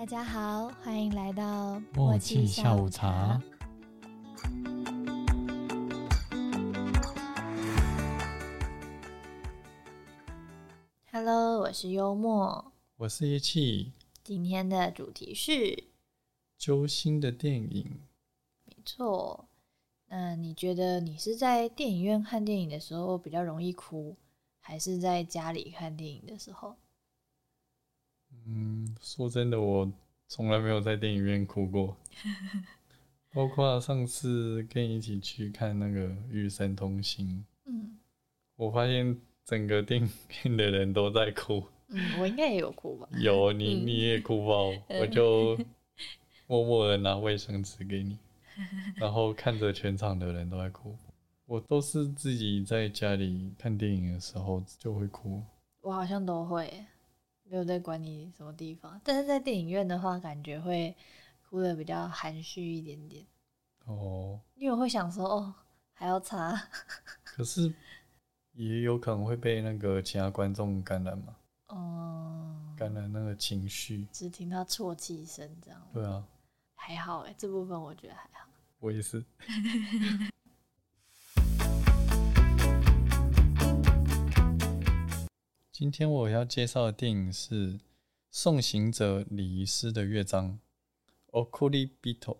大家好，欢迎来到默契下午茶。Hello，我是幽默。我是叶气，今天的主题是，揪心的电影。没错。那你觉得你是在电影院看电影的时候比较容易哭，还是在家里看电影的时候？嗯，说真的，我从来没有在电影院哭过，包括上次跟你一起去看那个《与神同行》，嗯我发现整个电影院的人都在哭。嗯，我应该也有哭吧？有你，嗯你也哭爆，我就默默的拿卫生纸给你，然后看着全场的人都在哭。我都是自己在家里看电影的时候就会哭。我好像都会，没有在管你什么地方。但是在电影院的话，感觉会哭的比较含蓄一点点，哦，因为我会想说，哦，还要擦。可是也有可能会被那个其他观众感染嘛，哦，感染那个情绪。只听到啜泣声这样，对啊，还好哎，这部分我觉得还好。我也是。今天我要介绍的电影是《送行者礼仪师的乐章》（Okuri Bito）。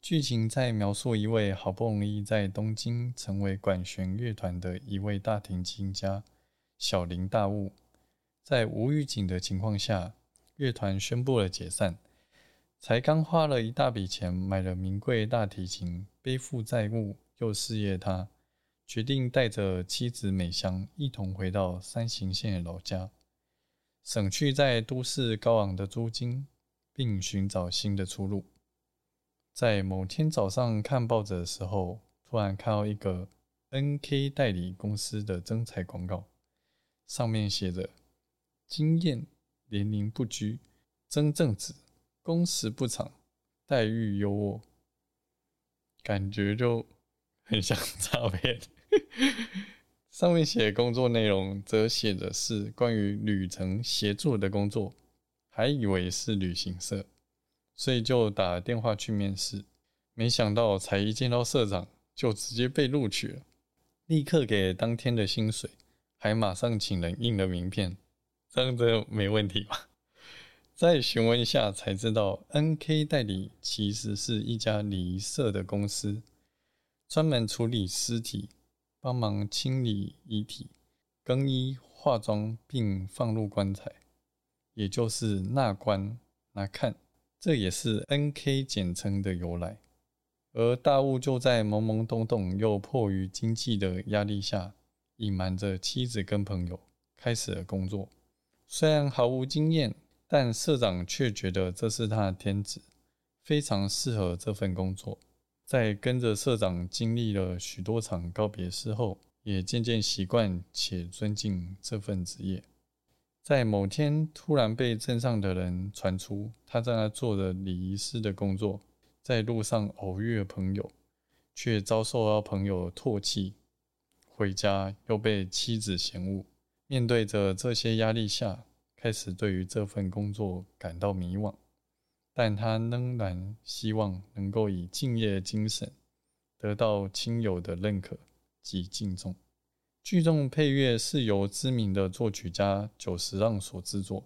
剧情在描述一位好不容易在东京成为管弦乐团的一位大提琴家小林大悟，在无预警的情况下，乐团宣布了解散。才刚花了一大笔钱买了名贵大提琴，背负债务又失业他，决定带着妻子美香一同回到山形县老家，省去在都市高昂的租金，并寻找新的出路。在某天早上看报纸的时候，突然看到一个 NK 代理公司的征才广告，上面写着“经验、年龄不拘，真正子。”工时不长，待遇优渥，感觉就很像诈骗。上面写工作内容则写的是关于旅程协助的工作，还以为是旅行社，所以就打电话去面试。没想到才一见到社长，就直接被录取了，立刻给当天的薪水，还马上请人印了名片，这样子没问题吧？再询问一下才知道，NK 代理其实是一家礼仪社的公司，专门处理尸体，帮忙清理遗体、更衣、化妆，并放入棺材，也就是纳棺、来看，这也是 NK 简称的由来。而大雾就在懵懵懂懂又迫于经济的压力下，隐瞒着妻子跟朋友，开始了工作。虽然毫无经验。但社长却觉得这是他的天职，非常适合这份工作。在跟着社长经历了许多场告别式后，也渐渐习惯且尊敬这份职业。在某天，突然被镇上的人传出他在那做着礼仪师的工作，在路上偶遇了朋友，却遭受到朋友唾弃，回家又被妻子嫌恶。面对着这些压力下，开始对于这份工作感到迷惘，但他仍然希望能够以敬业精神得到亲友的认可及敬重。剧中配乐是由知名的作曲家久石让所制作，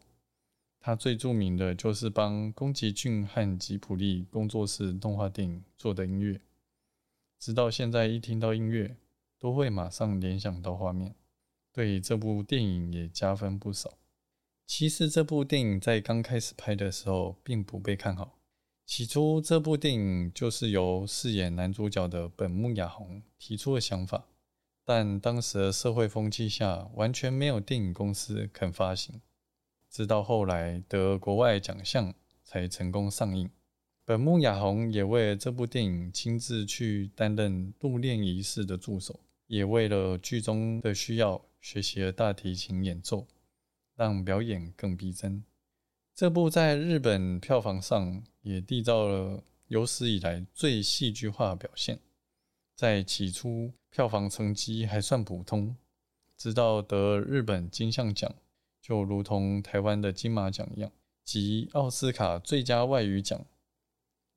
他最著名的就是帮宫崎骏和吉卜力工作室动画电影做的音乐，直到现在一听到音乐都会马上联想到画面，对这部电影也加分不少。其实这部电影在刚开始拍的时候并不被看好。起初，这部电影就是由饰演男主角的本木雅弘提出的想法，但当时的社会风气下，完全没有电影公司肯发行。直到后来得国外奖项，才成功上映。本木雅弘也为这部电影亲自去担任入殓仪式的助手，也为了剧中的需要学习了大提琴演奏。让表演更逼真。这部在日本票房上也缔造了有史以来最戏剧化表现。在起初票房成绩还算普通，直到得日本金像奖，就如同台湾的金马奖一样，及奥斯卡最佳外语奖，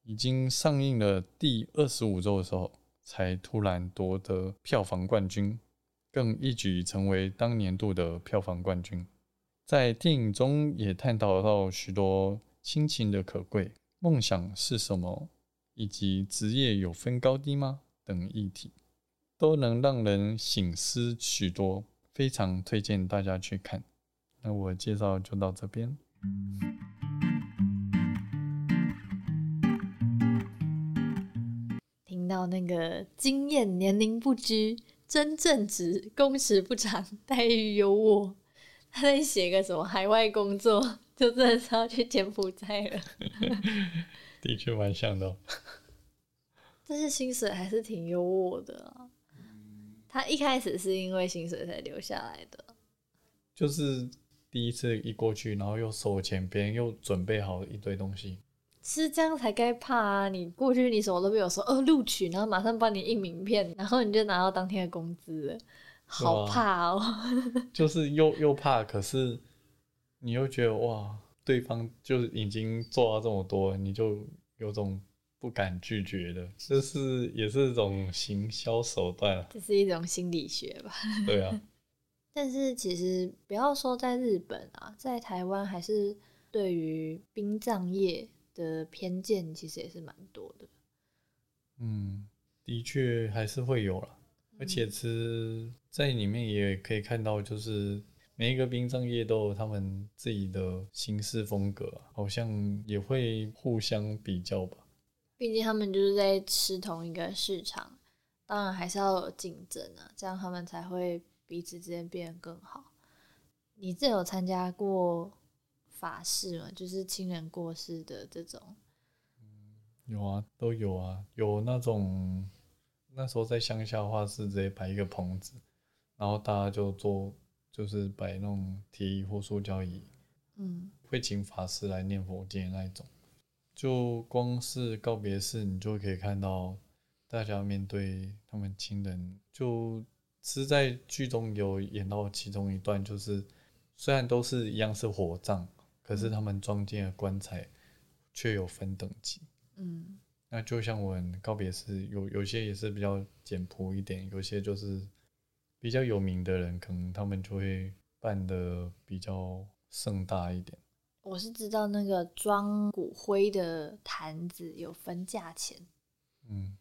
已经上映了第二十五周的时候，才突然夺得票房冠军，更一举成为当年度的票房冠军。在电影中也探讨到许多亲情的可贵、梦想是什么，以及职业有分高低吗等议题，都能让人醒思许多，非常推荐大家去看。那我介绍就到这边。听到那个经验年龄不拘，真正值，工时不长，待遇优渥，他在写个什么海外工作，就真的是要去柬埔寨了。的确蛮像的、哦。但是薪水还是挺优渥的啊。他一开始是因为薪水才留下来的。就是第一次一过去，然后又收钱，别人又准备好一堆东西，是这样才该怕啊！你过去你什么都没有说，哦，录取，然后马上帮你印名片，然后你就拿到当天的工资了，好怕哦！就是又又怕，可是你又觉得哇，对方就是已经做到这么多，你就有种不敢拒绝的，这是也是一种行销手段啊。这是一种心理学吧？对啊，但是其实不要说在日本啊，在台湾还是对于殡葬业的偏见其实也是蛮多的。嗯，的确还是会有啦，而且其实在里面也可以看到，就是每一个殡葬业都有他们自己的行事风格啊，好像也会互相比较吧。毕竟他们就是在吃同一个市场，当然还是要有竞争啊，这样他们才会彼此之间变得更好。你这有参加过法事吗？就是亲人过世的这种？有啊，都有啊，有那种那时候在乡下的话是直接摆一个棚子，然后大家就做就是摆那种铁椅或塑胶椅，嗯，会请法师来念佛经的那一种。就光是告别式，你就可以看到大家面对他们亲人，就是在剧中有演到其中一段，就是虽然都是一样是火葬，可是他们装进的棺材却有分等级。嗯，那就像我们告别式，有有些也是比较简朴一点，有些就是比较有名的人，可能他们就会办的比较盛大一点。我是知道那个装骨灰的坛子有分价钱，嗯，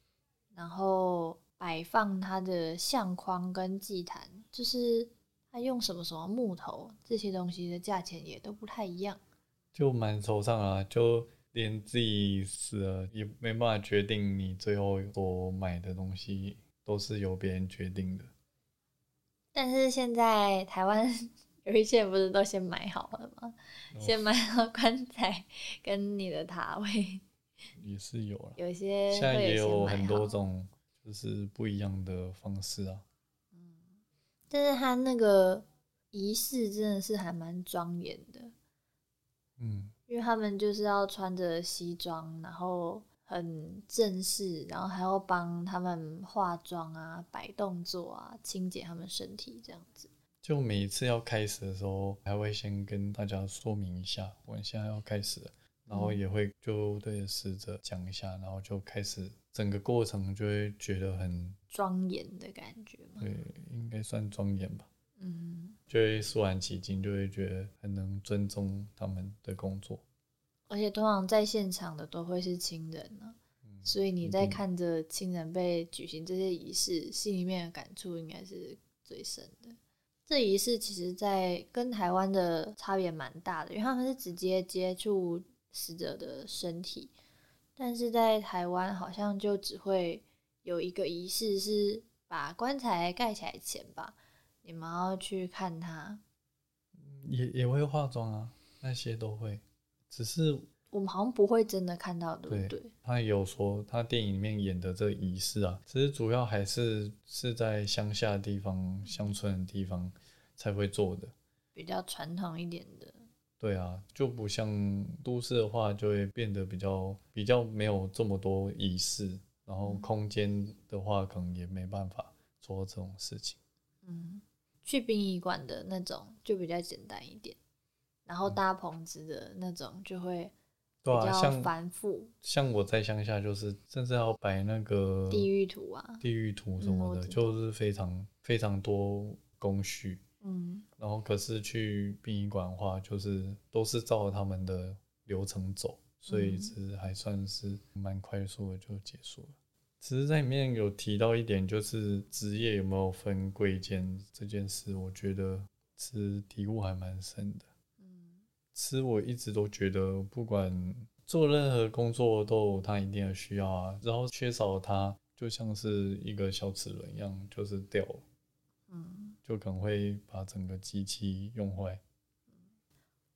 然后摆放它的相框跟祭坛，就是它用什么什么木头这些东西的价钱也都不太一样。就蛮惆怅啊，就连自己死了也没办法决定你最后所买的东西，都是由别人决定的。但是现在台湾 有一些人不是都先买好了吗？先买好棺材跟你的塔位，也是有了，有一些现在也有很多好种就是不一样的方式啊。嗯但是他那个仪式真的是还蛮庄严的，嗯，因为他们就是要穿着西装，然后很正式，然后还要帮他们化妆啊、摆动作啊、清洁他们身体这样子。就每一次要开始的时候，还会先跟大家说明一下，我们现在要开始了，然后也会就对着死者讲一下，然后就开始整个过程就会觉得很庄严的感觉嘛。对，应该算庄严吧，嗯，就会肃然起敬，就会觉得很能尊重他们的工作。而且通常在现场的都会是亲人呢、所以你在看着亲人被举行这些仪式，心里面的感触应该是最深的。这仪式其实，在跟台湾的差别蛮大的，因为他们是直接接触死者的身体，但是在台湾好像就只会有一个仪式是把棺材盖起来前吧，你们要去看他。也也会化妆啊，那些都会，只是我们好像不会真的看到，对不对对？他有说他电影里面演的这个仪式啊，其实主要还是是在乡下的地方、乡村的地方才会做的。比较传统一点的。对啊，就不像都市的话，就会变得比较比较没有这么多仪式，然后空间的话，可能也没办法做这种事情。嗯，去殡仪馆的那种就比较简单一点。然后搭棚子的那种就会比对啊，较像繁复，像我在乡下，就是甚至要摆那个地狱图啊，地狱图什么的，就是非常非常多工序。嗯然后可是去殡仪馆的话，就是都是照他们的流程走，所以嗯其实还算是蛮快速的就结束了。只是在里面有提到一点，就是职业有没有分贵贱这件事，我觉得是体悟还蛮深的。嗯吃我一直都觉得，不管做任何工作都有它一定的需要啊，然后缺少它，就像是一个小齿轮一样，就是掉了，嗯，就可能会把整个机器用坏。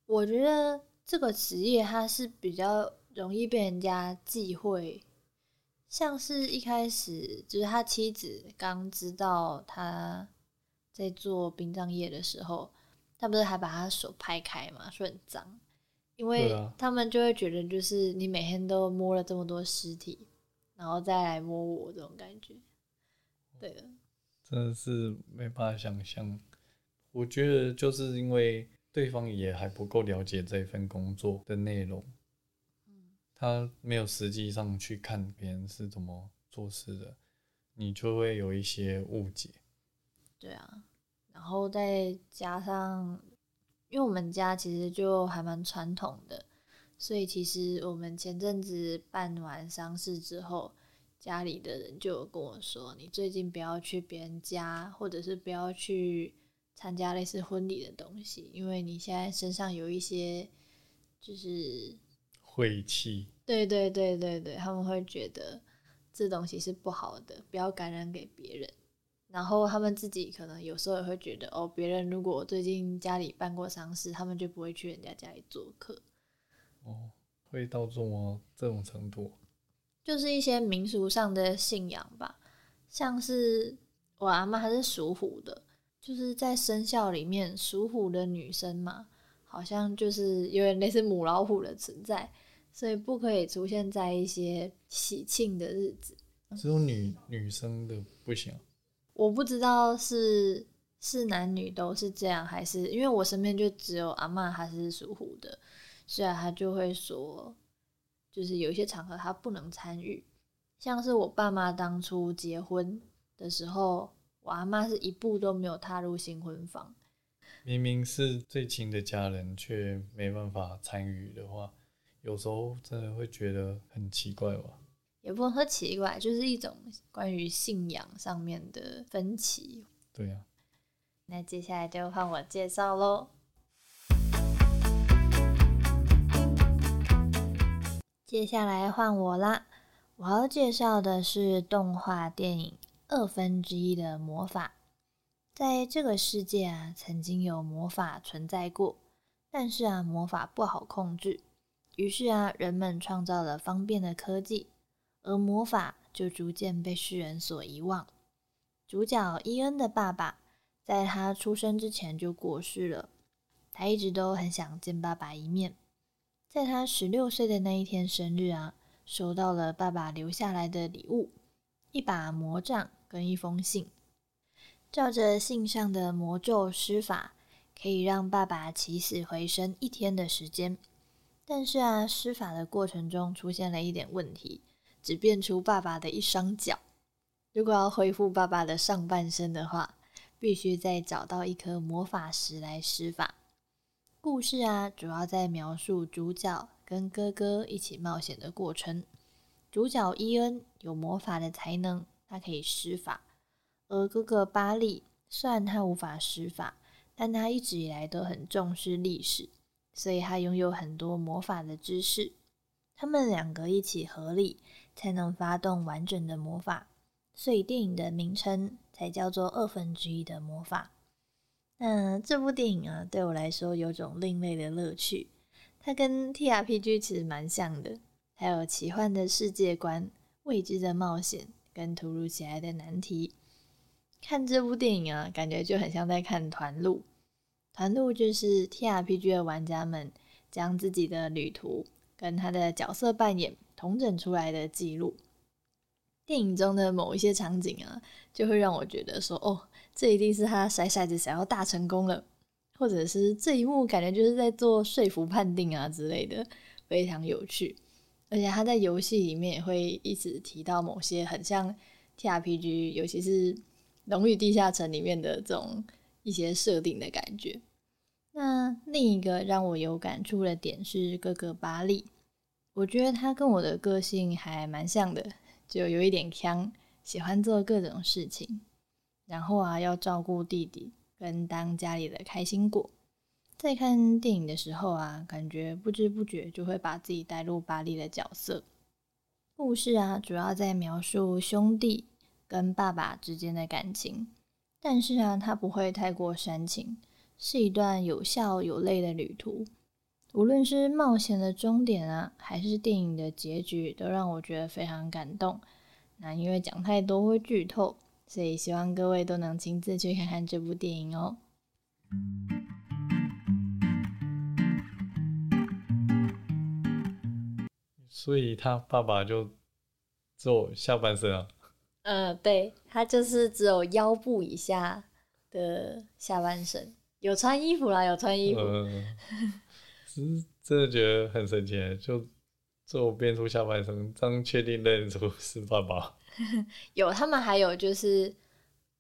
我觉得这个职业它是比较容易被人家忌讳，像是一开始就是他妻子刚知道他在做殡葬业的时候，他不是还把他手拍开嘛，说很脏，因为他们就会觉得就是你每天都摸了这么多尸体，然后再来摸我这种感觉，对的，真的是没办法想象。我觉得就是因为对方也还不够了解这份工作的内容，他没有实际上去看别人是怎么做事的，你就会有一些误解。对啊，然后再加上，因为我们家其实就还蛮传统的，所以其实我们前阵子办完丧事之后，家里的人就有跟我说，你最近不要去别人家，或者是不要去参加类似婚礼的东西，因为你现在身上有一些就是晦气，对对对对对，他们会觉得这东西是不好的，不要感染给别人。然后他们自己可能有时候也会觉得，哦，别人如果最近家里办过丧事，他们就不会去人家家里做客，哦，会到这么这种程度，就是一些民俗上的信仰吧。像是我阿妈还是属虎的，就是在生肖里面属虎的女生嘛，好像就是有点类似母老虎的存在，所以不可以出现在一些喜庆的日子。只有女女生的不行啊。我不知道是是男女都是这样，还是因为我身边就只有阿妈她是属虎的，所以她就会说，就是有一些场合她不能参与，像是我爸妈当初结婚的时候，我阿妈是一步都没有踏入新婚房。明明是最亲的家人，却没办法参与的话，有时候真的会觉得很奇怪吧。也不能说奇怪，就是一种关于信仰上面的分歧。对呀、那接下来就换我介绍喽。接下来换我啦，我要介绍的是动画电影《二分之一的魔法》。在这个世界啊，曾经有魔法存在过，但是啊，魔法不好控制，于是啊，人们创造了方便的科技，而魔法就逐渐被世人所遗忘。主角伊恩的爸爸在他出生之前就过世了，他一直都很想见爸爸一面。在他十六岁的那一天生日啊，收到了爸爸留下来的礼物——一把魔杖跟一封信。照着信上的魔咒施法，可以让爸爸起死回生一天的时间。但是啊，施法的过程中出现了一点问题，只变出爸爸的一双脚。如果要恢复爸爸的上半身的话，必须再找到一颗魔法石来施法。故事啊，主要在描述主角跟哥哥一起冒险的过程。主角伊恩有魔法的才能，他可以施法；而哥哥巴利虽然他无法施法，但他一直以来都很重视历史，所以他拥有很多魔法的知识。他们两个一起合力，才能发动完整的魔法。所以电影的名称才叫做二分之一的魔法。那这部电影啊，对我来说有种另类的乐趣。它跟 TRPG 其实蛮像的，还有奇幻的世界观、未知的冒险跟突如其来的难题。看这部电影啊，感觉就很像在看团路。团路就是 TRPG 的玩家们将自己的旅途跟他的角色扮演统整出来的记录。电影中的某一些场景啊，就会让我觉得说，哦，这一定是他甩骰子想要大成功了，或者是这一幕感觉就是在做说服判定啊之类的，非常有趣。而且他在游戏里面也会一直提到某些很像 T R P G，尤其是《龙与地下城》里面的这种一些设定的感觉。那另一个让我有感触的点是哥哥巴利，我觉得他跟我的个性还蛮像的，就有一点强，喜欢做各种事情，然后啊要照顾弟弟。跟当家里的开心果，在看电影的时候啊，感觉不知不觉就会把自己带入巴利的角色。故事啊，主要在描述兄弟跟爸爸之间的感情，但是啊，他不会太过煽情，是一段有笑有泪的旅途。无论是冒险的终点啊，还是电影的结局，都让我觉得非常感动。那因为讲太多会剧透。所以希望各位都能亲自去看看这部电影哦。所以他爸爸就只有下半身啊？呃，对，他就是只有腰部以下的下半身，有穿衣服啦，有穿衣服。只是真的觉得很神奇，就就变出下半身，这样确定认出是爸爸。有，他们还有就是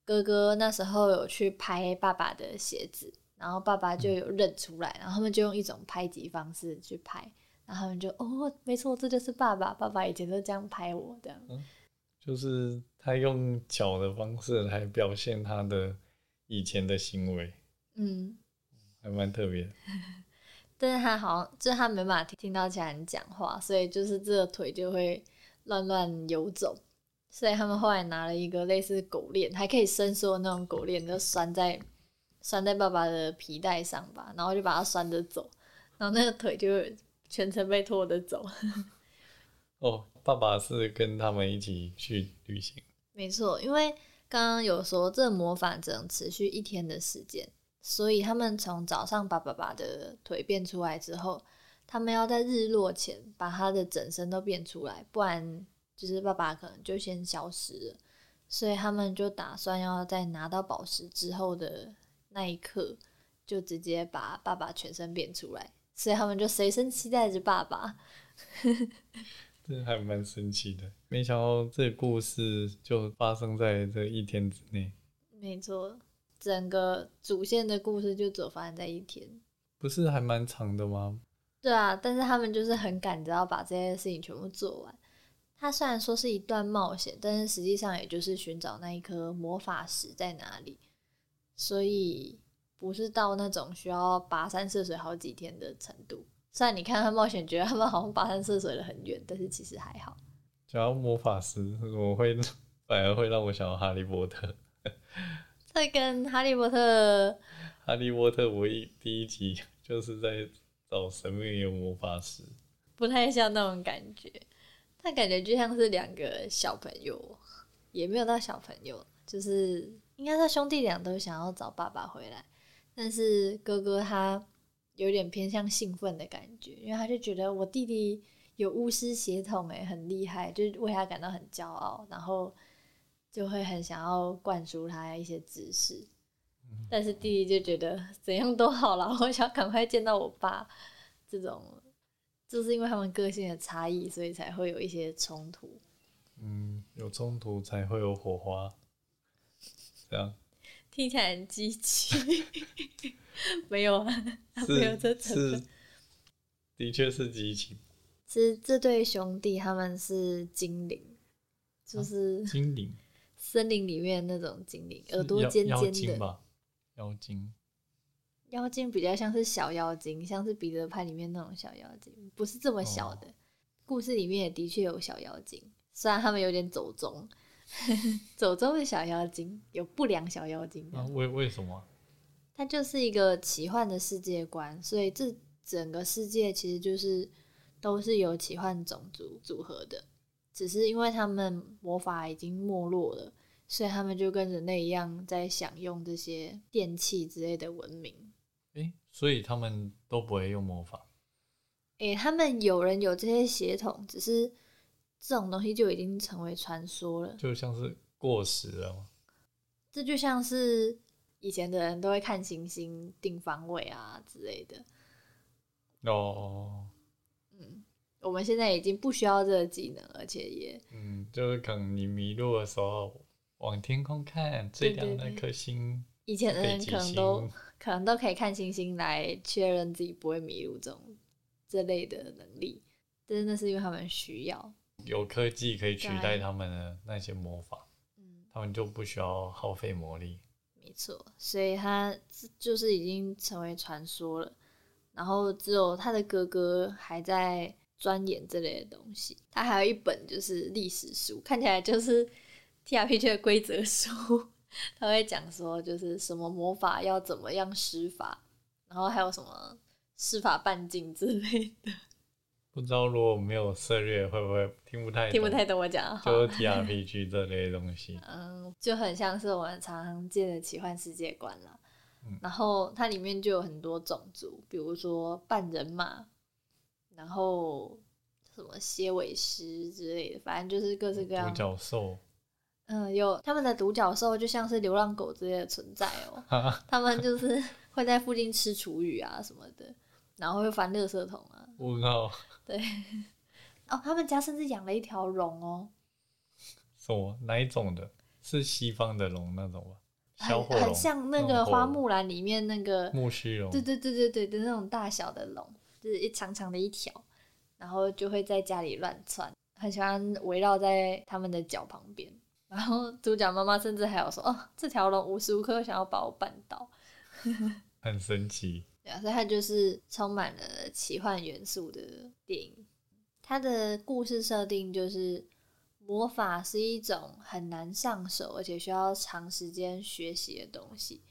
哥哥那时候有去拍爸爸的鞋子，然后爸爸就有认出来，然后他们就用一种拍击方式去拍，然后他们就哦，没错，这就是爸爸，爸爸以前都这样拍我的。就是他用脚的方式来表现他的以前的行为，嗯，还蛮特别。但是他好像就是他没办法听到其他人讲话，所以就是这个腿就会乱乱游走。所以他们后来拿了一个类似狗链，还可以伸缩的那种狗链，就拴在拴在爸爸的皮带上吧，然后就把它拴着走，然后那个腿就全程被拖着走。哦，爸爸是跟他们一起去旅行。没错，因为刚刚有说这魔法只能持续一天的时间，所以他们从早上把爸爸的腿变出来之后，他们要在日落前把他的整身都变出来，不然。就是爸爸可能就先消失了，所以他们就打算要在拿到宝石之后的那一刻，就直接把爸爸全身变出来，所以他们就随身期待着爸爸。这还蛮神奇的，没想到这故事就发生在这一天之内。没错，整个主线的故事就只发生在一天，不是还蛮长的吗？对啊，但是他们就是很赶着要把这些事情全部做完。它虽然说是一段冒险，但是实际上也就是寻找那一颗魔法石在哪里，所以不是到那种需要跋山涉水好几天的程度。虽然你看他冒险，觉得他们好像跋山涉水了很远，但是其实还好。讲到魔法师，我会 反而会让我想到哈利波特。这跟哈利波特，哈利波特唯一第一集就是在找神秘的魔法师，不太像那种感觉。他感觉就像是两个小朋友，也没有到小朋友，就是应该说兄弟俩都想要找爸爸回来，但是哥哥他有点偏向兴奋的感觉，因为他就觉得我弟弟有巫师血统，诶，很厉害，就为他感到很骄傲，然后就会很想要灌输他一些知识，但是弟弟就觉得怎样都好了，我想赶快见到我爸，这种。就是因为他们个性的差异，所以才会有一些冲突。嗯，有冲突才会有火花，这样听起来很激情。没有啊，没有这是，的确是激情。是这对兄弟，他们是精灵，就是精灵，森林里面那种精灵，耳朵尖尖的妖精。妖精比较像是小妖精，像是彼得潘里面那种小妖精，不是这么小的。故事里面也的确有小妖精，虽然他们有点走中，走中的小妖精有不良小妖精。啊为为什么？它就是一个奇幻的世界观，所以这整个世界其实就是都是由奇幻种族组合的，只是因为他们魔法已经没落了，所以他们就跟人类一样在享用这些电器之类的文明。诶，所以他们都不会用魔法。诶，他们有人有这些血统，只是这种东西就已经成为传说了，就像是过时了吗？这就像是以前的人都会看星星定方位啊之类的。哦，嗯我们现在已经不需要这个技能，而且也嗯，就是可能你迷路的时候，往天空看，最亮那颗星，以前的人可能都可能都可以看星星来确认自己不会迷路这种这类的能力，真的是因为他们需要。有科技可以取代他们的那些魔法，嗯，他们就不需要耗费魔力。没错，所以他就是已经成为传说了。然后只有他的哥哥还在钻研这类的东西。他还有一本就是历史书，看起来就是 T R P G 的规则书。他会讲说，就是什么魔法要怎么样施法，然后还有什么施法半径之类的，不知道如果没有涉猎，会不会听不太懂听不太懂我讲。就是 T R P G 这类东西。嗯，就很像是我们常常见的奇幻世界观啦。嗯然后它里面就有很多种族，比如说半人马，然后什么蝎尾狮之类的，反正就是各式各样独。角兽，嗯，有他们的独角兽就像是流浪狗之类的存在哦、他们就是 会在附近吃厨余啊什么的，然后会翻垃圾桶啊。我靠，对，哦，他们家甚至养了一条龙哦、什么哪一种的？是西方的龙那种吧？小很很，像那个花木兰里面那个木须龙，对对对对对的那种大小的龙，就是一长长的一条，然后就会在家里乱窜，很喜欢围绕在他们的脚旁边。然后主角妈妈甚至还有说：“哦，这条龙无时无刻想要把我绊倒。很神奇。”对啊，所以它就是充满了奇幻元素的电影。它的故事设定就是魔法是一种很难上手，而且需要长时间学习的东西。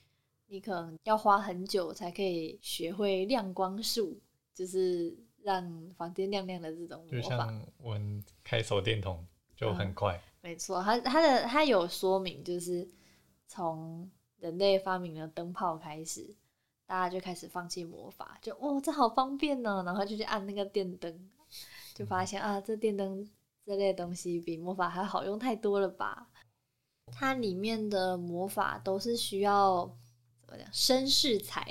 你可能要花很久才可以学会亮光术，就是让房间亮亮的这种就魔法。像我们开手电筒就很快，没错，它它的它有说明，就是从人类发明了灯泡开始，大家就开始放弃魔法，就哦这好方便呢，然后就去按那个电灯，就发现啊这电灯这类东西比魔法还好用太多了吧？它里面的魔法都是需要怎么讲绅士才，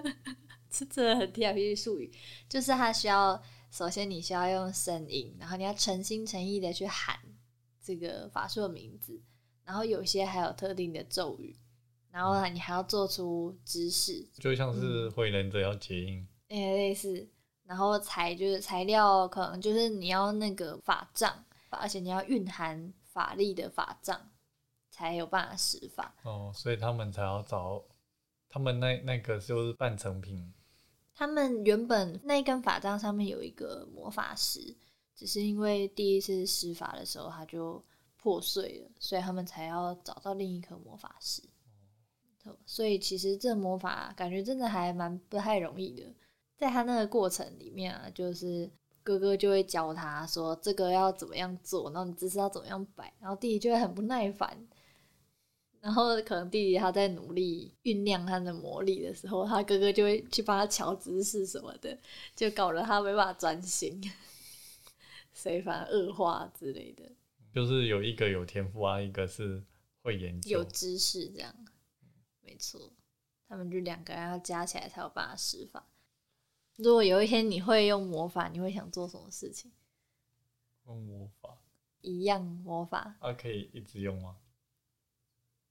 这这很 T R P 术语，就是它需要首先你需要用声音，然后你要诚心诚意的去喊这个法术的名字，然后有些还有特定的咒语，然后你还要做出姿势，就像是嗯。会忍者要结印，诶、类似，然后材就是材料，可能就是你要那个法杖，而且你要蕴含法力的法杖，才有办法施法。哦，所以他们才要找他们那那个就是半成品，他们原本那一根法杖上面有一个魔法石，只是因为第一次施法的时候它就破碎了，所以他们才要找到另一颗魔法石。所以其实这魔法感觉真的还蛮不太容易的，在他那个过程里面啊，就是哥哥就会教他说这个要怎么样做，然后你姿势要怎么样摆，然后弟弟就会很不耐烦，然后可能弟弟他在努力酝酿他的魔力的时候，他哥哥就会去帮他调姿势什么的，就搞得他没办法专心，所以反而恶化之类的，就是有一个有天赋啊，一个是会研究有，知识这样，没错，他们就两个人要加起来才有办法施法。如果有一天你会用魔法，你会想做什么事情？用魔法，一样魔法，啊，可以一直用吗？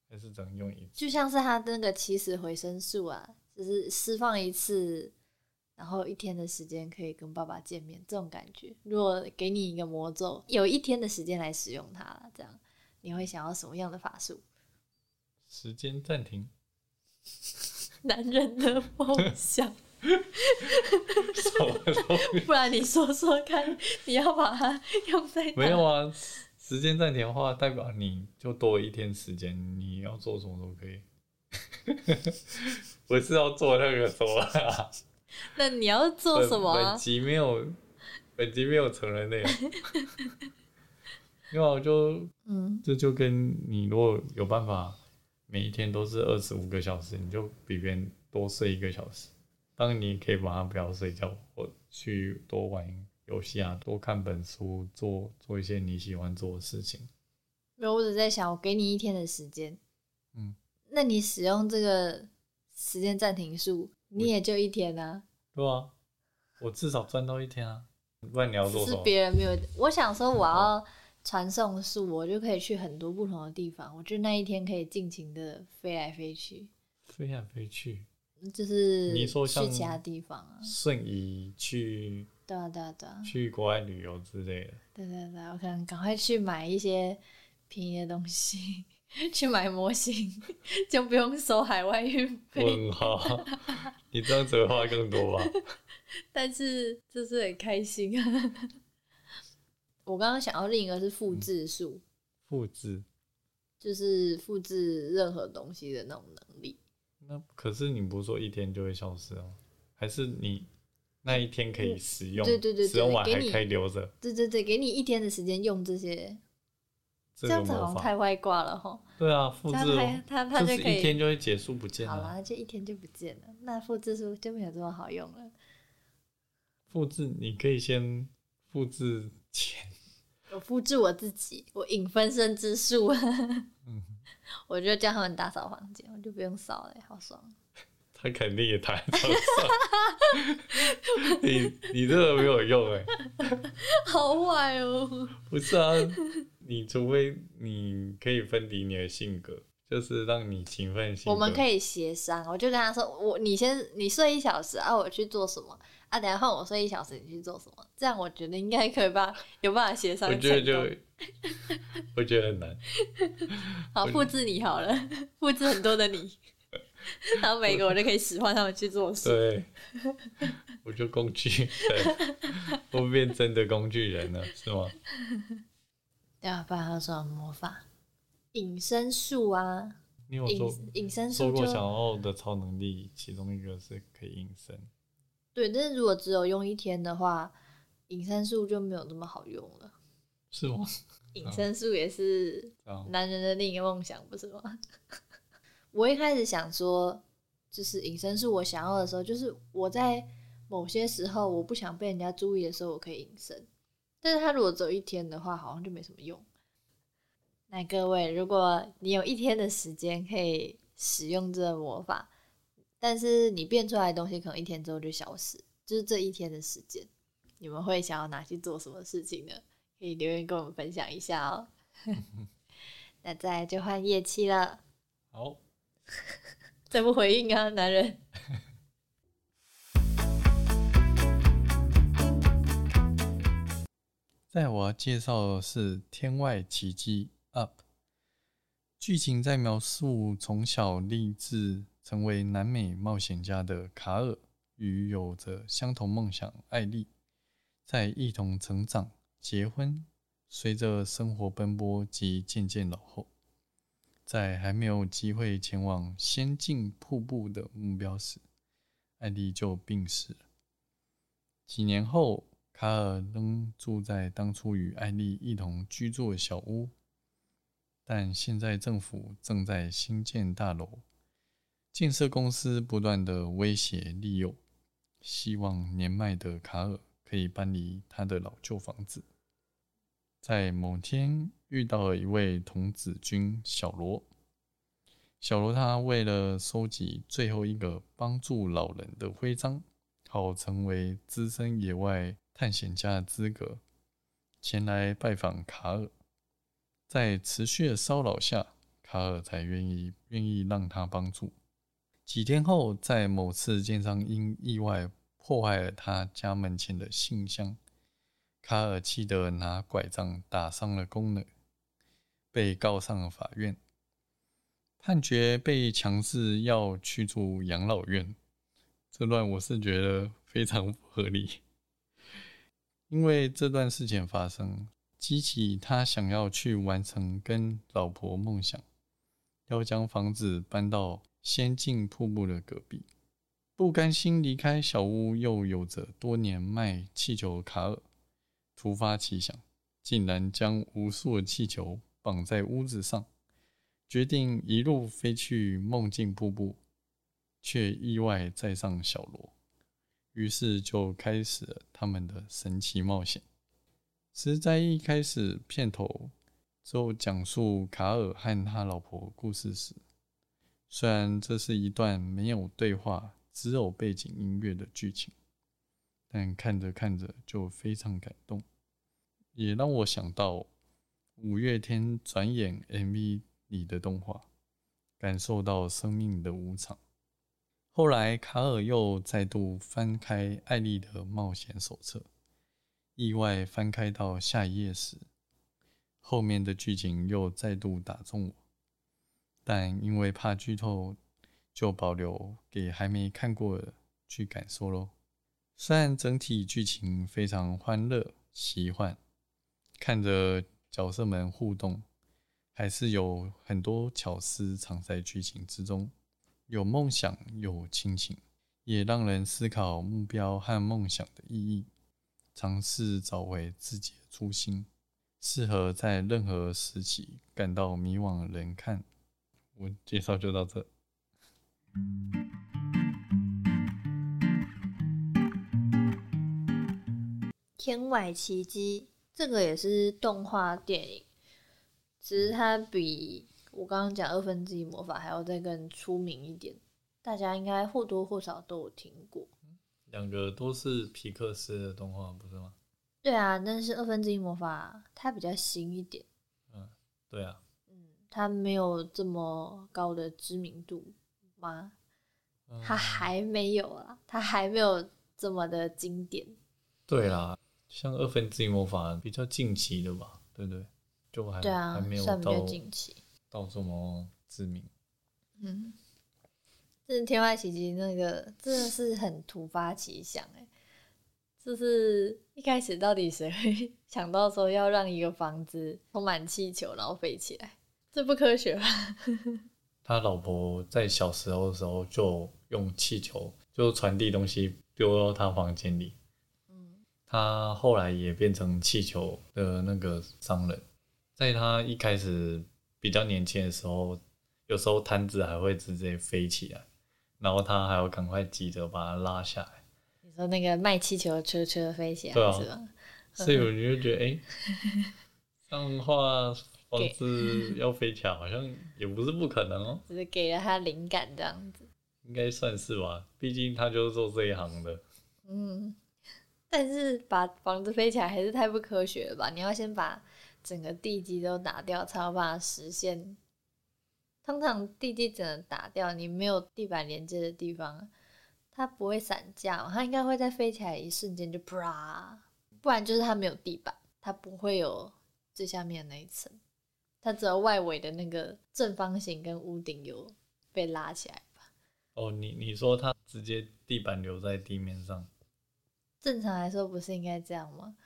还是只能用一次？就像是他那个起死回生术啊，就是释放一次，然后一天的时间可以跟爸爸见面，这种感觉。如果给你一个魔咒，有一天的时间来使用它了，这样你会想要什么样的法术？时间暂停，男人的梦想？不然你说说看，你要把它用在哪没有啊，时间暂停的话，代表你就多一天时间，你要做什么都可以。不是要做那个什么啊？那你要做什么啊本本？集没有，本集没有成人内容。因为我就嗯，这就跟你如果有办法每一天都是二十五个小时，你就比别人多睡一个小时。当然，你可以晚上不要睡觉，或去多玩游戏啊，多看本书，做做一些你喜欢做的事情。没有，我只在想，我给你一天的时间，嗯，那你使用这个时间暂停术，你也就一天啊。对啊，我至少赚到一天啊，不然你要做什是么？别人没有。我想说，我要传送术，我就可以去很多不同的地方。我觉得那一天可以尽情的飞来飞去，飞来飞去，就是你说去其他地方啊。瞬移去对啊，对啊，对啊，去国外旅游之类的。对对对，我可能赶快去买一些便宜的东西，去买模型，就不用收海外运费。问号，你这样子会花更多吧？但是就是很开心啊。我刚刚想要另一个是复制术，复制，就是复制任何东西的那种能力。那可是你不是说一天就会消失哦？还是你那一天可以使用？对对对对使用完还可以留着。对对对，给你一天的时间用这些，这样子好，像太外挂了哈。对啊，复制这样他他他就可以一天就会结束不见好了。啦，就一天就不见了，那复制术就没有这么好用了。复制你可以先复制钱，我复制我自己，我引分身之术，嗯，我就叫他们打扫房间，我就不用扫了，好爽。他肯定也躺在床上。你你这个没有用哎、好坏哦。不是啊，你除非你可以分离你的性格，就是让你勤奋性格。我们可以协商，我就跟他说，我你先你睡一小时啊，我去做什么啊？等一下换我睡一小时，你去做什么？这样我觉得应该可以吧，有办法协商我。觉得就，我觉得很难。好，复制你好了，复制很多的你，然后每个我就可以使唤他们去做事。对，我就工具人，我变真的工具人了，是吗？对啊，不然还有什么魔法？隐身术啊，你有说隐隐身说过想要的超能力，其中一个是可以隐身。对，但是如果只有用一天的话，隐身术就没有那么好用了。是吗？隐身术也是 男人的另一个梦想，不是吗？我一开始想说，就是隐身术，我想要的时候，就是我在某些时候我不想被人家注意的时候，我可以隐身。但是他如果只有一天的话，好像就没什么用。那各位，如果你有一天的时间可以使用这个魔法，但是你变出来的东西可能一天之后就消失，就是这一天的时间，你们会想要拿去做什么事情呢？可以留言跟我们分享一下哦。那再来就换夜期了，好，再不回应啊，男人。在我介绍的是《天外奇迹 Up》，剧情在描述从小立志成为南美冒险家的卡尔与有着相同梦想艾丽，在一同成长、结婚，随着生活奔波及渐渐老后，在还没有机会前往仙境瀑布的目标时，艾丽就病逝了。几年后，卡尔仍住在当初与艾丽一同居住的小屋，但现在政府正在新建大楼，建设公司不断的威胁利诱，希望年迈的卡尔可以搬离他的老旧房子。在某天遇到了一位童子军小罗，小罗他为了收集最后一个帮助老人的徽章。好成为资深野外探险家的资格，前来拜访卡尔。在持续的骚扰下，卡尔才愿意愿意让他帮助。几天后，在某次奸商因意外破坏了他家门前的信箱，卡尔气得拿拐杖打伤了工人，被告上了法院，判决被强制要驱逐养老院。这段我是觉得非常不合理，因为这段事情发生，激起他想要去完成跟老婆梦想，要将房子搬到仙境瀑布的隔壁。不甘心离开小屋，又有着多年卖气球的卡尔，突发奇想，竟然将无数的气球绑在屋子上，决定一路飞去梦境瀑布。却意外载上小罗，于是就开始了他们的神奇冒险。实，在一开始片头就讲述卡尔和他老婆故事时，虽然这是一段没有对话、只有背景音乐的剧情，但看着看着就非常感动，也让我想到五月天转眼 MV 里的动画，感受到生命的无常。后来卡尔又再度翻开艾丽的冒险手册，意外翻开到下一页时，后面的剧情又再度打中我。但因为怕剧透，就保留给还没看过的去感受喽。虽然整体剧情非常欢乐、奇幻，看着角色们互动，还是有很多巧思藏在剧情之中。有梦想，有亲情，也让人思考目标和梦想的意义，尝试找回自己的初心，适合在任何时期感到迷惘的人看。我介绍就到这。天外奇迹，这个也是动画电影，只是它比。我刚刚讲二分之一魔法还要再更出名一点，大家应该或多或少都有听过。两个都是皮克斯的动画，不是吗？对啊，但是二分之一魔法它比较新一点。嗯，对啊。嗯，它没有这么高的知名度吗？它还没有啊，它还没有这么的经典。对啦，像二分之一魔法比较近期的吧，对不对？就还对啊，还没有到近期。到这么知名，嗯，这是天外奇迹，那个真的是很突发奇想哎，就是一开始到底谁会 想到说要让一个房子充满气球然后飞起来？这不科学吧？他老婆在小时候的时候就用气球就传递东西丢到他房间里，嗯，他后来也变成气球的那个商人，在他一开始。比较年轻的时候，有时候摊子还会直接飞起来，然后他还要赶快急着把它拉下来。你说那个卖气球的车车飞起来是吧？所以我就觉得，哎，这样的话房子要飞起来好像也不是不可能哦。只是给了他灵感这样子，应该算是吧。毕竟他就是做这一行的。嗯，但是把房子飞起来还是太不科学了吧？你要先把。整个地基都打掉才有办法实现。通常地基整个打掉，你没有地板连接的地方，它不会散架，它应该会在飞起来一瞬间就啪，不然就是它没有地板，它不会有最下面那一层，它只有外围的那个正方形跟屋顶有被拉起来吧。哦，你你说它直接地板留在地面上，正常来说不是应该这样吗？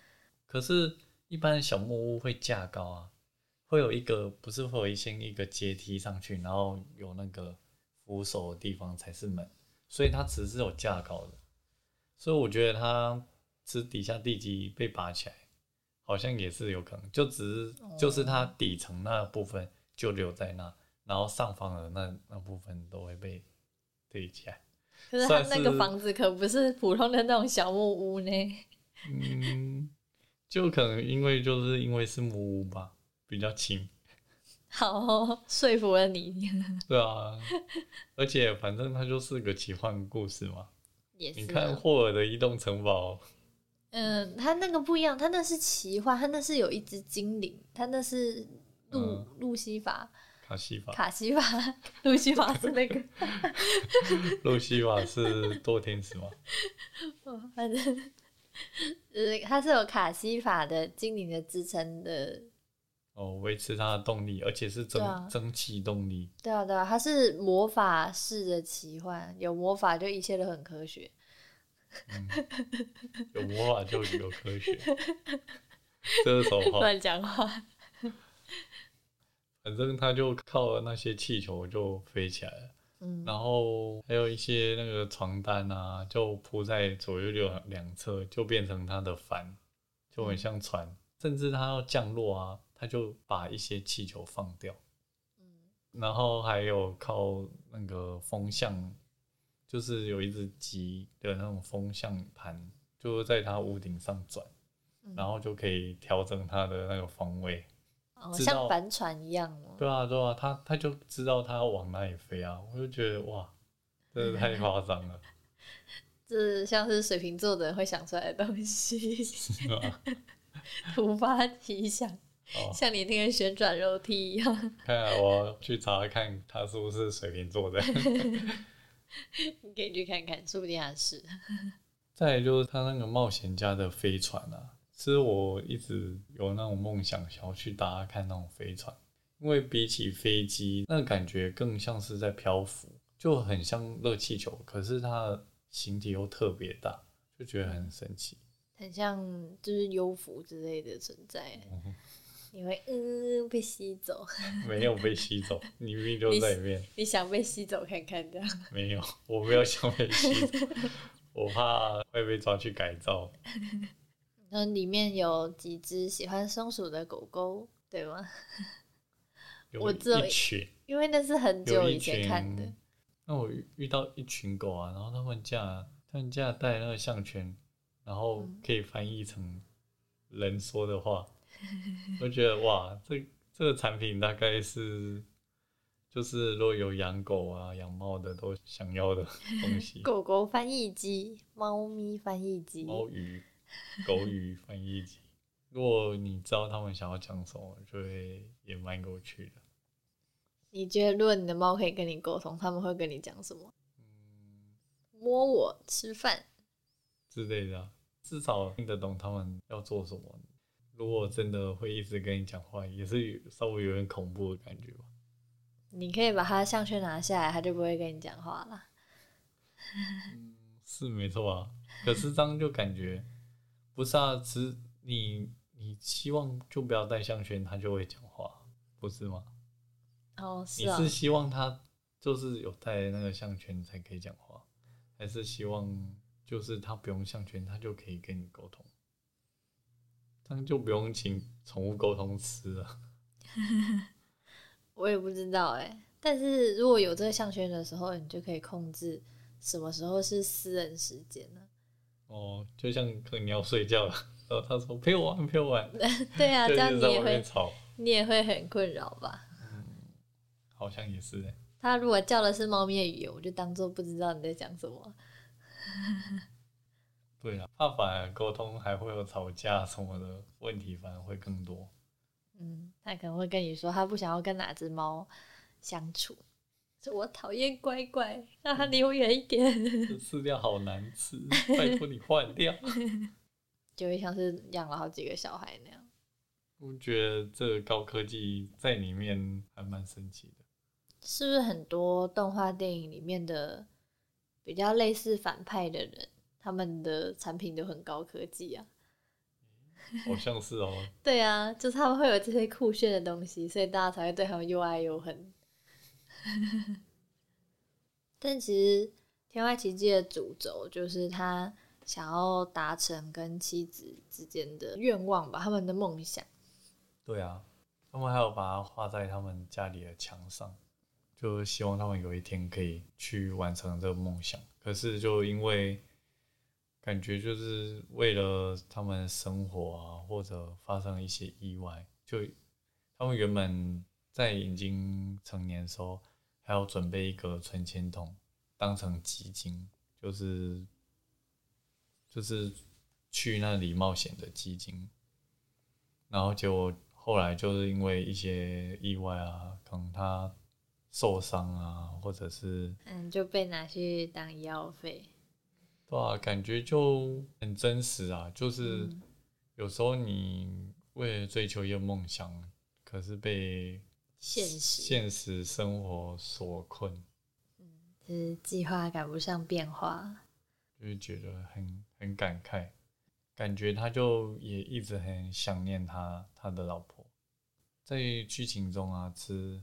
可是。一般小木屋会架高啊，会有一个不是会有一些一个阶梯上去，然后有那个扶手的地方才是门，所以它只是有架高的，所以我觉得它只底下地基被拔起来，好像也是有可能，就只是就是它底层那部分就留在那，然后上方的那那部分都会被堆起来。可是它那个房子可不是普通的那种小木屋呢。嗯。就可能因为就是因为是木屋吧，比较轻。好，说服了你。对啊，而且反正它就是个奇幻故事嘛。也是。你看霍尔的移动城堡。嗯，它那个不一样，它那是奇幻，它那是有一只精灵，它那是路路西法。卡西法。卡西法，路西法是那个。路西法是堕天使吗？反正。呃，它是有卡西法的精灵的支撑的，哦，维持它的动力，而且是蒸蒸汽动力。对啊，对啊，它是魔法式的奇幻，有魔法就一切都很科学。有魔法就有科学，这是什么话？乱讲话。反正它就靠那些气球就飞起来了。然后还有一些那个床单啊，就铺在左右两两侧，就变成它的帆，就很像船。甚至它要降落啊，它就把一些气球放掉。嗯然后还有靠那个风向，就是有一只鸡的那种风向盘，就在它屋顶上转，然后就可以调整它的那个方位。哦，像帆船一样吗？对啊，对啊，他他就知道他要往哪里飞啊，我就觉得哇，真的太夸张了，这像是水瓶座的人会想出来的东西？突发奇想，哦，像你那个旋转楼梯一样。看来我去查看他是不是水瓶座的。你可以去看看，说不定他是。再来就是他那个冒险家的飞船啊，其实我一直有那种梦想，想要去搭看那种飞船，因为比起飞机，那感觉更像是在漂浮，就很像热气球，可是它的形体又特别大，就觉得很神奇。很像就是幽浮之类的存在，你会嗯被吸走，没有被吸走，你明明就在里面。你想被吸走看看这样。没有，我没有想被吸走，我怕会被抓去改造。然后里面有几只喜欢松鼠的狗狗，对吗？我只有一群，因为那是很久以前看的。。那我遇遇到一群狗啊，然后他们家他们家带那个项圈，然后嗯可以翻译成人说的话，我觉得哇，这这个产品大概是就是如果有养狗啊、养猫的都想要的东西。狗狗翻译机、猫咪翻译机，猫语、狗语翻译机。如果你知道他们想要讲什么，就会也蛮有趣的。你觉得如果你的猫可以跟你沟通，他们会跟你讲什么？嗯，摸我吃饭，之类的啊、至少听得懂他们要做什么。如果真的会一直跟你讲话，也是稍微有点恐怖的感觉吧。你可以把它项圈拿下来，它就不会跟你讲话了。嗯，是没错啊。可是这样就感觉不是啊，只你你希望就不要戴项圈，他就会讲话，不是吗？哦，是啊、你是希望他就是有戴那个项圈才可以讲话，还是希望就是他不用项圈，他就可以跟你沟通？这样就不用请宠物沟通师了。我也不知道哎。但是如果有这个项圈的时候，你就可以控制什么时候是私人时间了。哦，就像可能你要睡觉了，然后他说陪我玩陪我玩，对啊，这样你也会吵，你也会很困扰吧？好像也是欸他如果叫的是猫咪的语言，我就当做不知道你在讲什么。对啊，怕反而沟通还会有吵架什么的问题，反而会更多。嗯，他可能会跟你说，他不想要跟哪只猫相处，说我讨厌乖乖，让他离我远一点，这饲料好难吃，拜托你换掉。就会像是养了好几个小孩那样。我觉得这个高科技在里面还蛮神奇的。是不是很多动画电影里面的比较类似反派的人，他们的产品都很高科技啊？好像是哦，对啊，就是他们会有这些酷炫的东西，所以大家才会对他们又爱又恨。但其实《天外奇迹》的主轴就是他想要达成跟妻子之间的愿望吧，他们的梦想。对啊，他们还有把它画在他们家里的墙上，就希望他们有一天可以去完成这个梦想。可是就因为感觉就是为了他们生活啊，或者发生一些意外，就他们原本在已经成年的时候，还要准备一个存钱筒当成基金，就是就是去那里冒险的基金。然后结果后来就是因为一些意外啊，可能他受伤啊，或者是嗯，就被拿去当医药费。对啊，感觉就很真实啊。就是嗯有时候你为了追求一个梦想，可是被现实现实生活所困，嗯就是计划赶不上变化。就是觉得很很感慨。感觉他就也一直很想念他他的老婆，在剧情中啊，是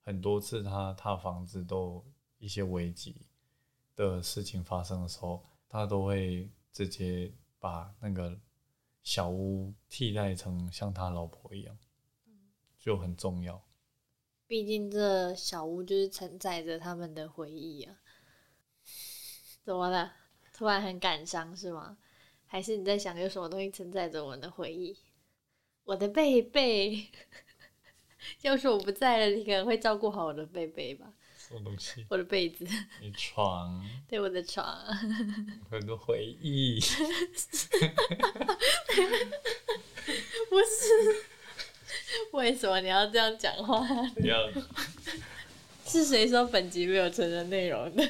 很多次他他房子都一些危机的事情发生的时候，他都会直接把那个小屋替代成像他老婆一样，就很重要。毕竟这小屋就是承载着他们的回忆啊。怎么了？突然很感伤是吗？还是你在想有什么东西承载着我们的回忆？我的贝贝，要是我不在了，你可能会照顾好我的贝贝吧？什么东西？我的被子，你床，对我的床。很多回忆。不是，为什么你要这样讲话？不要，是谁说本集没有成人内容的？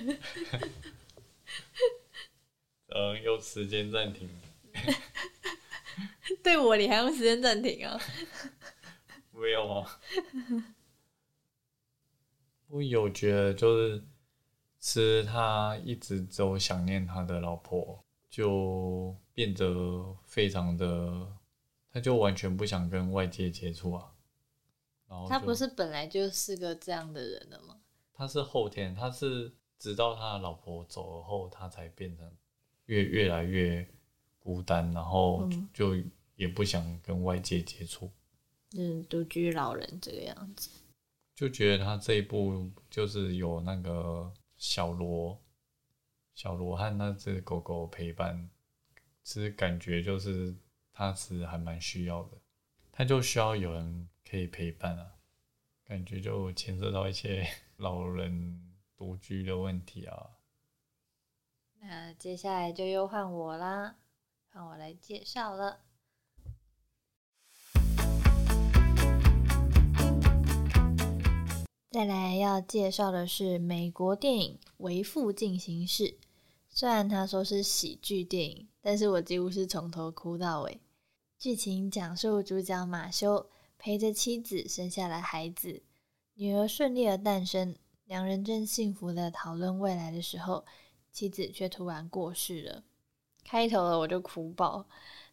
嗯，用时间暂停。对我，你还用时间暂停啊？没有啊。我有觉得，就是吃他一直都想念他的老婆，就变得非常的，他就完全不想跟外界接触啊。然后他不是本来就是个这样的人了吗？他是后天，他是直到他的老婆走了后，他才变成越越来越孤单，然后嗯就也不想跟外界接触，嗯，独居老人这个样子。就觉得他这一部就是有那个小罗，小罗和那只狗狗陪伴，其实感觉就是他其实还蛮需要的，他就需要有人可以陪伴啊，感觉就牵涉到一些老人独居的问题啊。那接下来就又换我啦，换我来介绍了。再来要介绍的是美国电影《为父进行式》，虽然他说是喜剧电影，但是我几乎是从头哭到尾。剧情讲述主角马修陪着妻子生下了孩子，女儿顺利的诞生，两人正幸福的讨论未来的时候，妻子却突然过世了。开头了我就哭爆。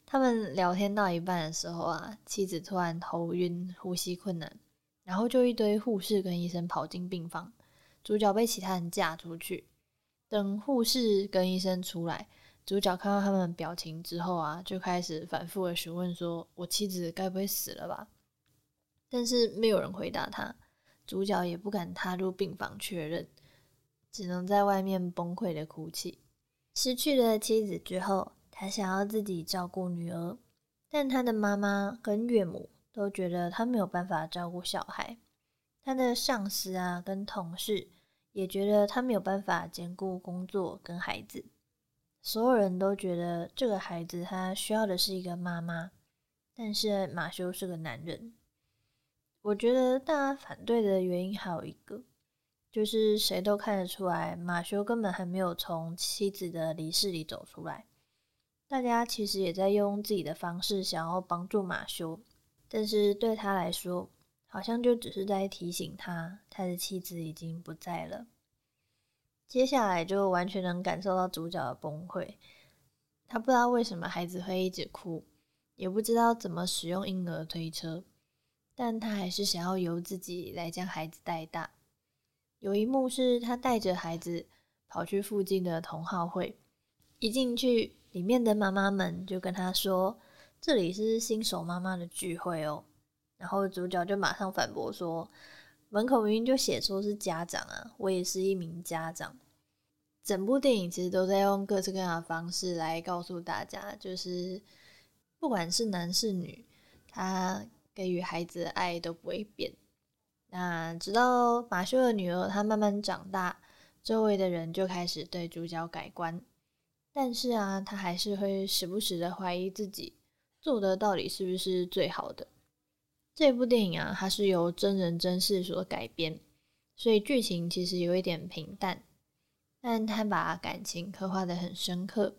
他们聊天到一半的时候啊，妻子突然头晕、呼吸困难，然后就一堆护士跟医生跑进病房，主角被其他人架出去。等护士跟医生出来，主角看到他们表情之后啊，就开始反复的询问说：“我妻子该不会死了吧？”但是没有人回答他，主角也不敢踏入病房确认，只能在外面崩溃的哭泣。失去了妻子之后，他想要自己照顾女儿，但他的妈妈跟岳母都觉得他没有办法照顾小孩。他的上司啊跟同事也觉得他没有办法兼顾工作跟孩子。所有人都觉得这个孩子他需要的是一个妈妈，但是马修是个男人。我觉得大家反对的原因还有一个，就是谁都看得出来，马修根本还没有从妻子的离世里走出来。大家其实也在用自己的方式想要帮助马修，但是对他来说，好像就只是在提醒他，他的妻子已经不在了。接下来就完全能感受到主角的崩溃。他不知道为什么孩子会一直哭，也不知道怎么使用婴儿推车，但他还是想要由自己来将孩子带大。有一幕是他带着孩子跑去附近的同好会，一进去，里面的妈妈们就跟他说：“这里是新手妈妈的聚会哦。”然后主角就马上反驳说：“门口明明就写说是家长啊，我也是一名家长。”整部电影其实都在用各式各样的方式来告诉大家，就是不管是男是女，他给予孩子的爱都不会变。那直到马修的女儿她慢慢长大，周围的人就开始对主角改观。但是啊，他还是会时不时的怀疑自己做的到底是不是最好的。这部电影啊，它是由真人真事所改编，所以剧情其实有一点平淡，但他把感情刻画的很深刻。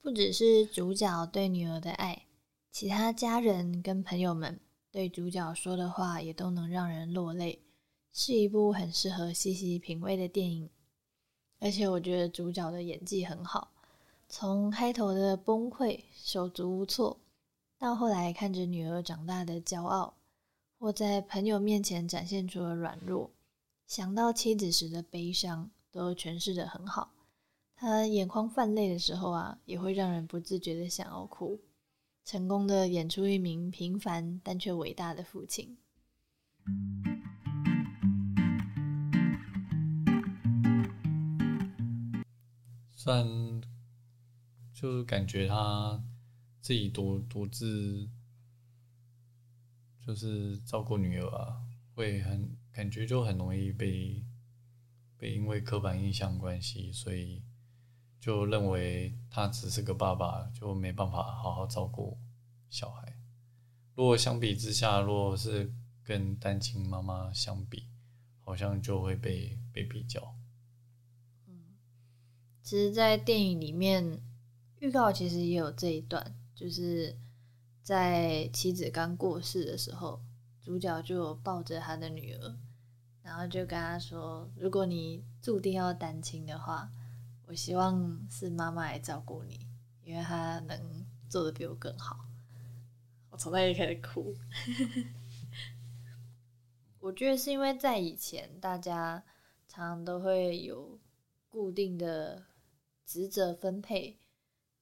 不只是主角对女儿的爱，其他家人跟朋友们对主角说的话也都能让人落泪，是一部很适合细细品味的电影。而且我觉得主角的演技很好。从开头的崩溃、手足无措，到后来看着女儿长大的骄傲，或在朋友面前展现出了软弱，想到妻子时的悲伤，都诠释的很好。他眼眶泛泪的时候啊，也会让人不自觉的想要哭。成功的演出一名平凡但却伟大的父亲。虽然就感觉他自己独独自就是照顾女儿啊，会很感觉就很容易被被因为刻板印象关系，所以就认为他只是个爸爸，就没办法好好照顾小孩。如果相比之下，如果是跟单亲妈妈相比，好像就会被被比较。嗯其实，在电影里面，预告其实也有这一段，就是在妻子刚过世的时候，主角就抱着他的女儿，然后就跟他说：“如果你注定要单亲的话，我希望是妈妈来照顾你，因为她能做的比我更好。”我从那里开始哭。我觉得是因为在以前，大家常常都会有固定的。职责分配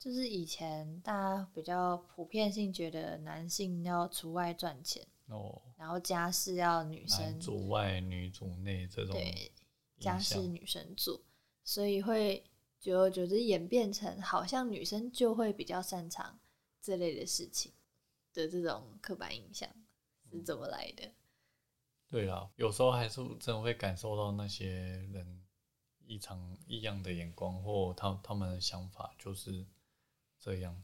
就是以前大家比较普遍性觉得男性要出外赚钱哦，然后家事要女生主外女主内这种对家事女生做，所以会久而久之演变成好像女生就会比较擅长这类的事情的这种刻板印象是怎么来的？对啊，有时候还是真的会感受到那些人。异常异样的眼光，或他他们的想法就是这样。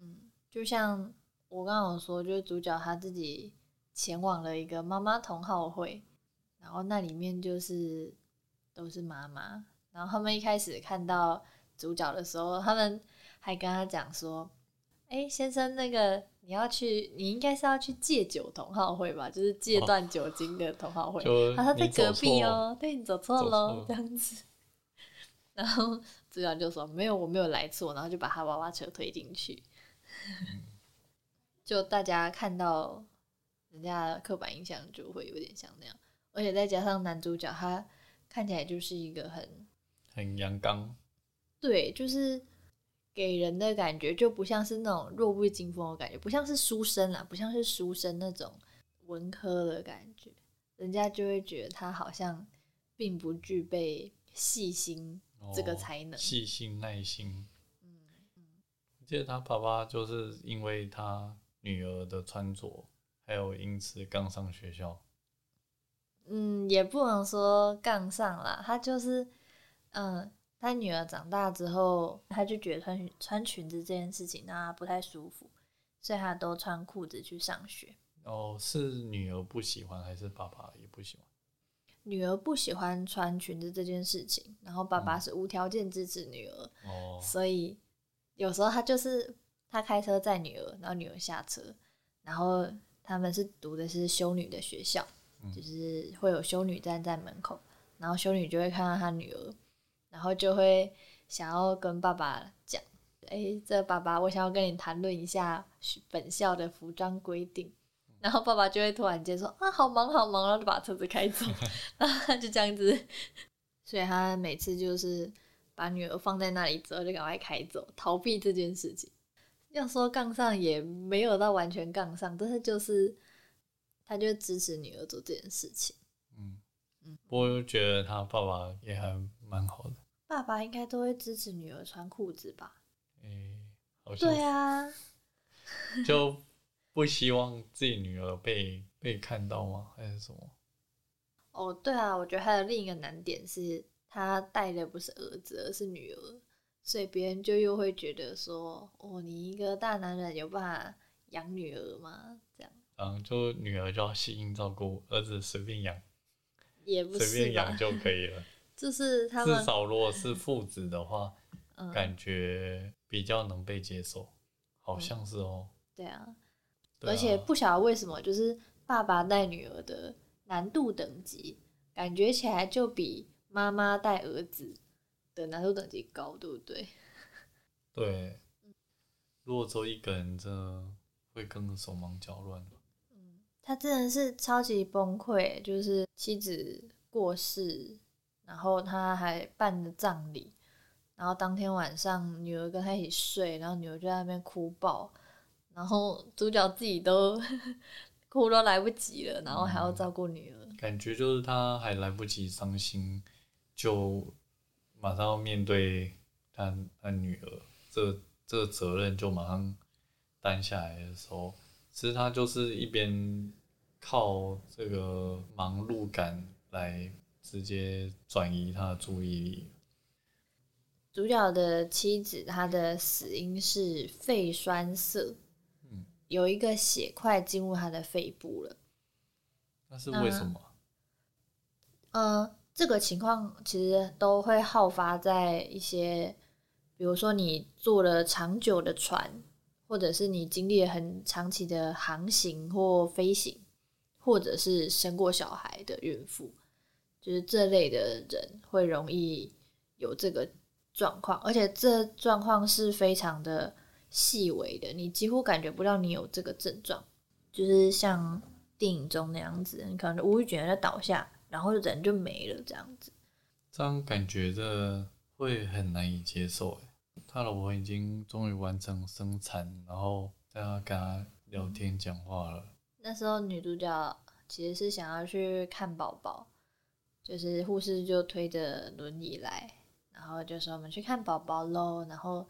嗯，就像我刚刚有说，就是主角他自己前往了一个妈妈同好会，然后那里面就是都是妈妈。然后他们一开始看到主角的时候，他们还跟他讲说：“哎，先生，那个你要去，你应该是要去戒酒同好会吧？就是戒断酒精的同好会。”他说在隔壁哦，对你走错喽，这样子。然后主角就说：“没有，我没有来错。”然后就把他娃娃车推进去。就大家看到人家刻板印象，就会有点像那样。而且再加上男主角，他看起来就是一个很很阳刚，对，就是给人的感觉就不像是那种弱不禁风的感觉，不像是书生啦，不像是书生那种文科的感觉，人家就会觉得他好像并不具备细心。这个才能细心耐心。嗯嗯，记得他爸爸就是因为他女儿的穿着，还有因此杠上学校。嗯，也不能说杠上啦，他就是，嗯，他女儿长大之后，他就觉得穿穿裙子这件事情让他不太舒服，所以他都穿裤子去上学。哦，是女儿不喜欢，还是爸爸也不喜欢？女儿不喜欢穿裙子这件事情，然后爸爸是无条件支持女儿，所以有时候他就是他开车载女儿，然后女儿下车，然后他们是读的是修女的学校，就是会有修女站在门口，然后修女就会看到他女儿，然后就会想要跟爸爸讲，哎，这爸爸，我想要跟你谈论一下本校的服装规定。然后爸爸就会突然间说啊，好忙好忙，然后就把车子开走，然后他就这样子，所以他每次就是把女儿放在那里之后就赶快开走，逃避这件事情。要说杠上也没有到完全杠上，但是就是他就支持女儿做这件事情。嗯嗯，我觉得他爸爸也还蛮好的。爸爸应该都会支持女儿穿裤子吧？诶，好像对啊，就。不希望自己女儿被被看到吗？还是什么？哦，对啊，我觉得还有另一个难点是，他带的不是儿子，而是女儿，所以别人就又会觉得说，哦，你一个大男人有办法养女儿吗？这样，嗯，就女儿就要细心照顾，儿子随便养，也不随便养就可以了。就是他们至少如果是父子的话，感觉比较能被接受，好像是哦。对啊。而且不晓得为什么，就是爸爸带女儿的难度等级，感觉起来就比妈妈带儿子的难度等级高，对不对？对。如果只有一个人，真的会更手忙脚乱嗯，他真的是超级崩溃，就是妻子过世，然后他还办了葬礼，然后当天晚上女儿跟他一起睡，然后女儿就在那边哭爆。然后主角自己都 哭都来不及了，然后还要照顾女儿，感觉就是他还来不及伤心，就马上要面对他他女儿，这这个责任就马上担下来的时候，其实他就是一边靠这个忙碌感来直接转移他的注意力。主角的妻子，她的死因是肺栓塞，嗯，有一个血块进入他的肺部了。那是为什么？呃，这个情况其实都会好发在一些，比如说你坐了长久的船，或者是你经历了很长期的航行或飞行，或者是生过小孩的孕妇，就是这类的人会容易有这个状况，而且这状况是非常的细微的，你几乎感觉不到你有这个症状，就是像电影中那样子，你可能无意间就倒下。然后人就没了，这样子，这样感觉的会很难以接受。哎，他老婆已经终于完成生产，然后在他跟他聊天讲话了。那时候女主角其实是想要去看宝宝，就是护士就推着轮椅来，然后就说我们去看宝宝喽。然后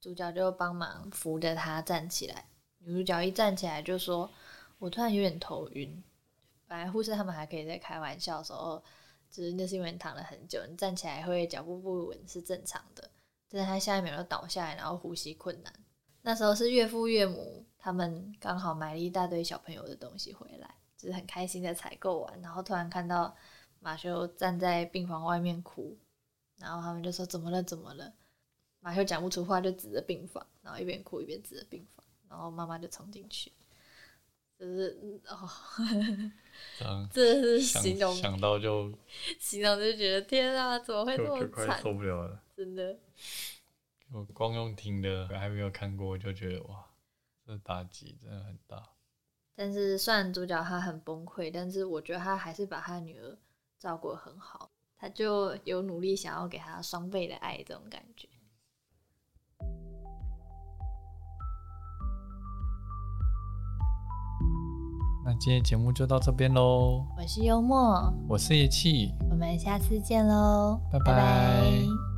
主角就帮忙扶着她站起来。女主角一站起来就说：“我突然有点头晕。”本来护士他们还可以在开玩笑说，就是那是因为躺了很久，你站起来会脚步不稳是正常的。但是他下一秒就倒下来，然后呼吸困难。那时候是岳父岳母他们刚好买了一大堆小朋友的东西回来，就是很开心的采购完，然后突然看到马修站在病房外面哭，然后他们就说怎么了怎么了？马修讲不出话，就指着病房，然后一边哭一边指着病房，然后妈妈就冲进去。就是哦，这是形容想到就形容就觉得天啊，怎么会这么惨？受不了了，真的。我光用听的还没有看过，就觉得哇，这打击真的很大。但是虽然主角他很崩溃，但是我觉得他还是把他女儿照顾很好，他就有努力想要给他双倍的爱，这种感觉。那今天节目就到这边喽。我是幽默，我是叶气，我们下次见喽，拜拜。